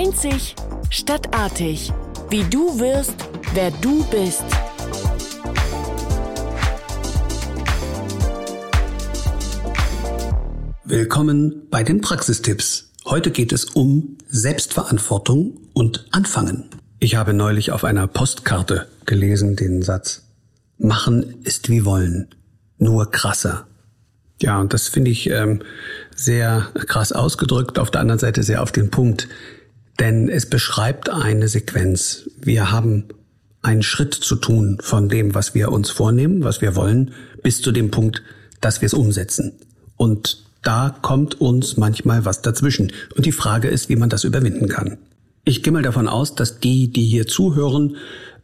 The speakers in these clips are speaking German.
Einzig statt artig. Wie du wirst, wer du bist. Willkommen bei den Praxistipps. Heute geht es um Selbstverantwortung und Anfangen. Ich habe neulich auf einer Postkarte gelesen den Satz, Machen ist wie wollen, nur krasser. Ja, und das finde ich ähm, sehr krass ausgedrückt, auf der anderen Seite sehr auf den Punkt. Denn es beschreibt eine Sequenz. Wir haben einen Schritt zu tun von dem, was wir uns vornehmen, was wir wollen, bis zu dem Punkt, dass wir es umsetzen. Und da kommt uns manchmal was dazwischen. Und die Frage ist, wie man das überwinden kann. Ich gehe mal davon aus, dass die, die hier zuhören,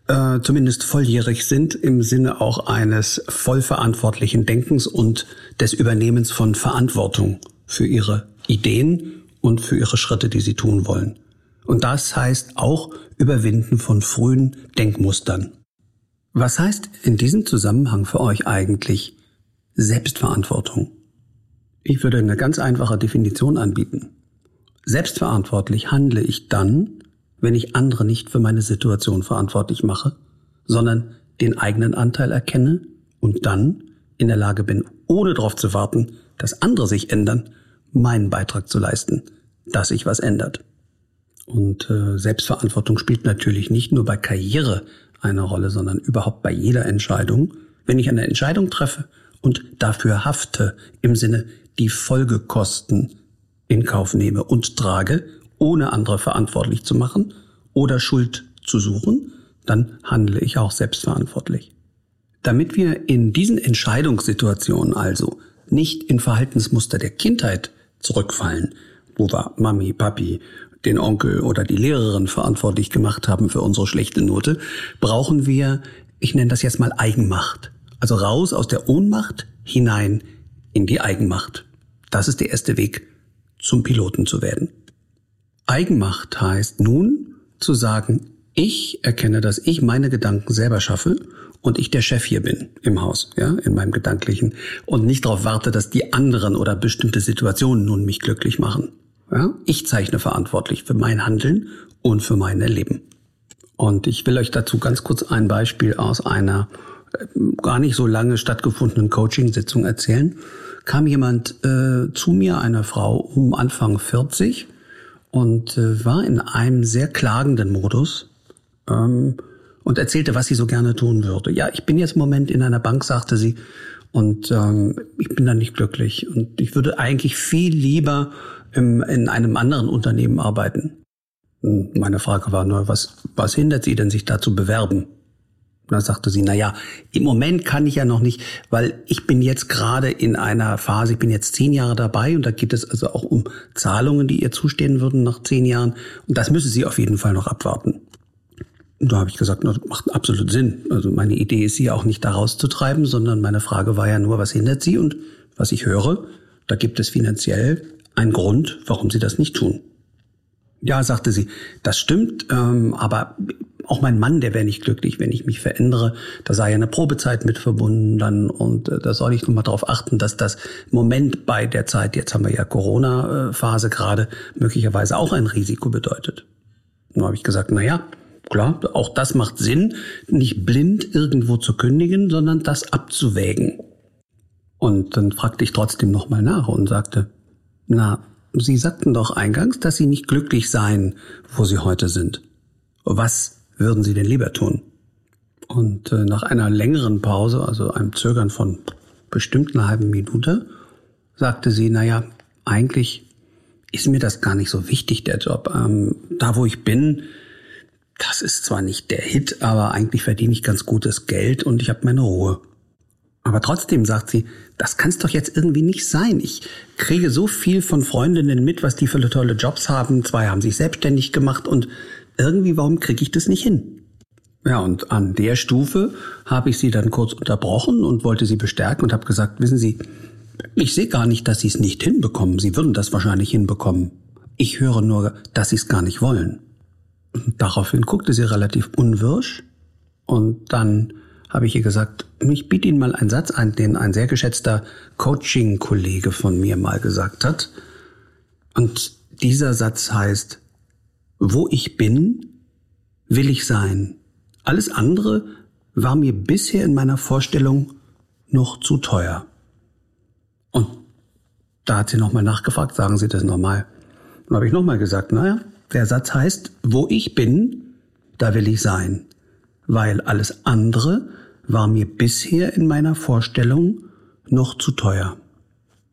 äh, zumindest volljährig sind im Sinne auch eines vollverantwortlichen Denkens und des Übernehmens von Verantwortung für ihre Ideen und für ihre Schritte, die sie tun wollen. Und das heißt auch Überwinden von frühen Denkmustern. Was heißt in diesem Zusammenhang für euch eigentlich Selbstverantwortung? Ich würde eine ganz einfache Definition anbieten. Selbstverantwortlich handle ich dann, wenn ich andere nicht für meine Situation verantwortlich mache, sondern den eigenen Anteil erkenne und dann in der Lage bin, ohne darauf zu warten, dass andere sich ändern, meinen Beitrag zu leisten, dass sich was ändert. Und äh, Selbstverantwortung spielt natürlich nicht nur bei Karriere eine Rolle, sondern überhaupt bei jeder Entscheidung. Wenn ich eine Entscheidung treffe und dafür hafte, im Sinne die Folgekosten in Kauf nehme und trage, ohne andere verantwortlich zu machen oder Schuld zu suchen, dann handle ich auch selbstverantwortlich. Damit wir in diesen Entscheidungssituationen also nicht in Verhaltensmuster der Kindheit zurückfallen, wo wir Mami, Papi, den Onkel oder die Lehrerin verantwortlich gemacht haben für unsere schlechte Note, brauchen wir, ich nenne das jetzt mal Eigenmacht. Also raus aus der Ohnmacht hinein in die Eigenmacht. Das ist der erste Weg, zum Piloten zu werden. Eigenmacht heißt nun zu sagen, ich erkenne, dass ich meine Gedanken selber schaffe und ich der Chef hier bin im Haus, ja, in meinem Gedanklichen und nicht darauf warte, dass die anderen oder bestimmte Situationen nun mich glücklich machen. Ja? Ich zeichne verantwortlich für mein Handeln und für mein Erleben. Und ich will euch dazu ganz kurz ein Beispiel aus einer äh, gar nicht so lange stattgefundenen Coaching-Sitzung erzählen. Kam jemand äh, zu mir, eine Frau um Anfang 40 und äh, war in einem sehr klagenden Modus ähm, und erzählte, was sie so gerne tun würde. Ja, ich bin jetzt im Moment in einer Bank, sagte sie, und ähm, ich bin da nicht glücklich und ich würde eigentlich viel lieber im, in einem anderen Unternehmen arbeiten. Und meine Frage war nur, was, was hindert Sie denn, sich da zu bewerben? Dann sagte sie, na ja, im Moment kann ich ja noch nicht, weil ich bin jetzt gerade in einer Phase, ich bin jetzt zehn Jahre dabei und da geht es also auch um Zahlungen, die ihr zustehen würden nach zehn Jahren. Und das müsse sie auf jeden Fall noch abwarten. Und da habe ich gesagt, das macht absolut Sinn. Also meine Idee ist, sie auch nicht da rauszutreiben, sondern meine Frage war ja nur, was hindert sie? Und was ich höre, da gibt es finanziell einen Grund, warum sie das nicht tun. Ja, sagte sie, das stimmt, ähm, aber auch mein Mann, der wäre nicht glücklich, wenn ich mich verändere. Da sei ja eine Probezeit mit verbunden dann und äh, da soll ich nochmal darauf achten, dass das Moment bei der Zeit, jetzt haben wir ja Corona-Phase gerade, möglicherweise auch ein Risiko bedeutet. Nun habe ich gesagt, na ja, klar, auch das macht Sinn, nicht blind irgendwo zu kündigen, sondern das abzuwägen. Und dann fragte ich trotzdem nochmal nach und sagte, na, Sie sagten doch eingangs, dass Sie nicht glücklich seien, wo Sie heute sind. Was würden Sie denn lieber tun? Und äh, nach einer längeren Pause, also einem Zögern von bestimmt einer halben Minute, sagte sie, naja, eigentlich ist mir das gar nicht so wichtig, der Job. Ähm, da, wo ich bin, das ist zwar nicht der Hit, aber eigentlich verdiene ich ganz gutes Geld und ich habe meine Ruhe. Aber trotzdem sagt sie, das kann es doch jetzt irgendwie nicht sein. Ich kriege so viel von Freundinnen mit, was die für tolle Jobs haben. Zwei haben sich selbstständig gemacht und irgendwie, warum kriege ich das nicht hin? Ja, und an der Stufe habe ich sie dann kurz unterbrochen und wollte sie bestärken und habe gesagt, wissen Sie, ich sehe gar nicht, dass Sie es nicht hinbekommen. Sie würden das wahrscheinlich hinbekommen. Ich höre nur, dass Sie es gar nicht wollen. Und daraufhin guckte sie relativ unwirsch und dann habe ich ihr gesagt, ich biete Ihnen mal einen Satz ein, den ein sehr geschätzter Coaching-Kollege von mir mal gesagt hat. Und dieser Satz heißt, wo ich bin, will ich sein. Alles andere war mir bisher in meiner Vorstellung noch zu teuer. Und da hat sie nochmal nachgefragt, sagen Sie das nochmal. Und habe ich nochmal gesagt, naja, der Satz heißt, wo ich bin, da will ich sein. Weil alles andere war mir bisher in meiner Vorstellung noch zu teuer.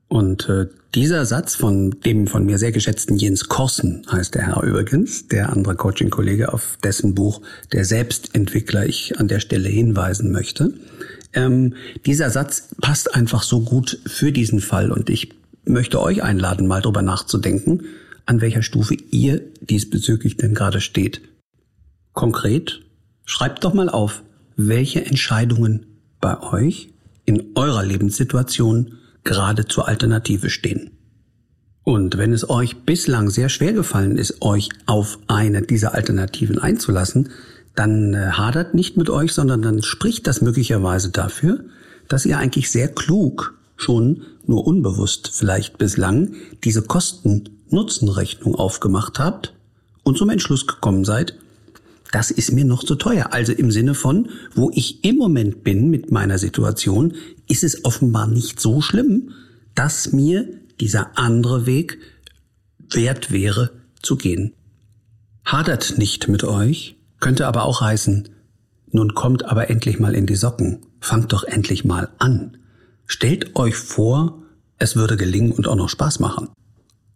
Und äh, dieser Satz von dem von mir sehr geschätzten Jens Korsen heißt der Herr übrigens, der andere Coaching-Kollege, auf dessen Buch Der Selbstentwickler ich an der Stelle hinweisen möchte. Ähm, dieser Satz passt einfach so gut für diesen Fall und ich möchte euch einladen, mal drüber nachzudenken, an welcher Stufe ihr diesbezüglich denn gerade steht. Konkret, schreibt doch mal auf, welche Entscheidungen bei euch in eurer Lebenssituation gerade zur Alternative stehen. Und wenn es euch bislang sehr schwer gefallen ist, euch auf eine dieser Alternativen einzulassen, dann äh, hadert nicht mit euch, sondern dann spricht das möglicherweise dafür, dass ihr eigentlich sehr klug schon nur unbewusst vielleicht bislang diese Kosten-Nutzen-Rechnung aufgemacht habt und zum Entschluss gekommen seid, das ist mir noch zu teuer. Also im Sinne von, wo ich im Moment bin mit meiner Situation, ist es offenbar nicht so schlimm, dass mir dieser andere Weg wert wäre zu gehen. Hadert nicht mit euch, könnte aber auch heißen, nun kommt aber endlich mal in die Socken, fangt doch endlich mal an. Stellt euch vor, es würde gelingen und auch noch Spaß machen.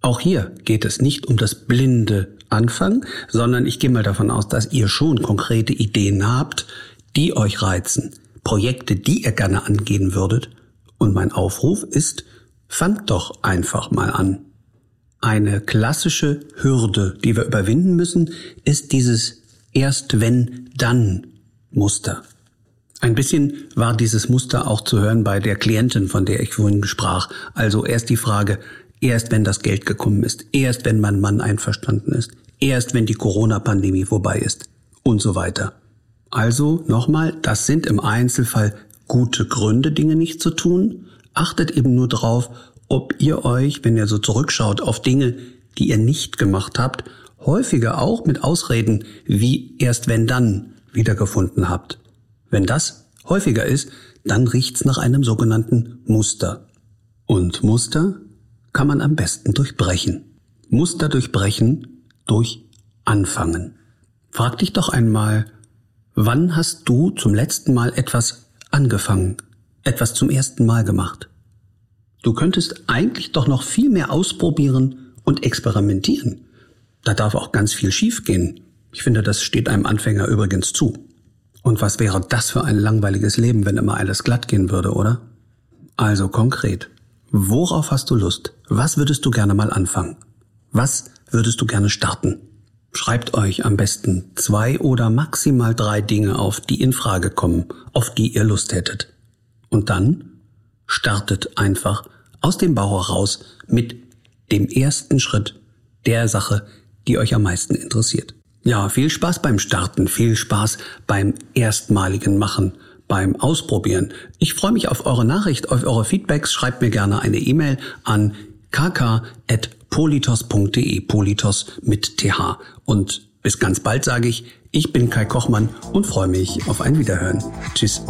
Auch hier geht es nicht um das blinde Anfangen, sondern ich gehe mal davon aus, dass ihr schon konkrete Ideen habt, die euch reizen, Projekte, die ihr gerne angehen würdet. Und mein Aufruf ist, fangt doch einfach mal an. Eine klassische Hürde, die wir überwinden müssen, ist dieses erst wenn dann Muster. Ein bisschen war dieses Muster auch zu hören bei der Klientin, von der ich vorhin sprach. Also erst die Frage, Erst wenn das Geld gekommen ist, erst wenn mein Mann einverstanden ist, erst wenn die Corona-Pandemie vorbei ist und so weiter. Also nochmal, das sind im Einzelfall gute Gründe, Dinge nicht zu tun. Achtet eben nur drauf, ob ihr euch, wenn ihr so zurückschaut auf Dinge, die ihr nicht gemacht habt, häufiger auch mit Ausreden wie erst wenn dann wiedergefunden habt. Wenn das häufiger ist, dann riecht's nach einem sogenannten Muster. Und Muster kann man am besten durchbrechen. Muster durchbrechen durch Anfangen. Frag dich doch einmal, wann hast du zum letzten Mal etwas angefangen, etwas zum ersten Mal gemacht? Du könntest eigentlich doch noch viel mehr ausprobieren und experimentieren. Da darf auch ganz viel schiefgehen. Ich finde, das steht einem Anfänger übrigens zu. Und was wäre das für ein langweiliges Leben, wenn immer alles glatt gehen würde, oder? Also konkret. Worauf hast du Lust? Was würdest du gerne mal anfangen? Was würdest du gerne starten? Schreibt euch am besten zwei oder maximal drei Dinge auf, die in Frage kommen, auf die ihr Lust hättet. Und dann startet einfach aus dem Bauch heraus mit dem ersten Schritt der Sache, die euch am meisten interessiert. Ja, viel Spaß beim Starten, viel Spaß beim erstmaligen Machen beim Ausprobieren. Ich freue mich auf eure Nachricht, auf eure Feedbacks. Schreibt mir gerne eine E-Mail an kk.politos.de, Politos mit TH. Und bis ganz bald sage ich, ich bin Kai Kochmann und freue mich auf ein Wiederhören. Tschüss.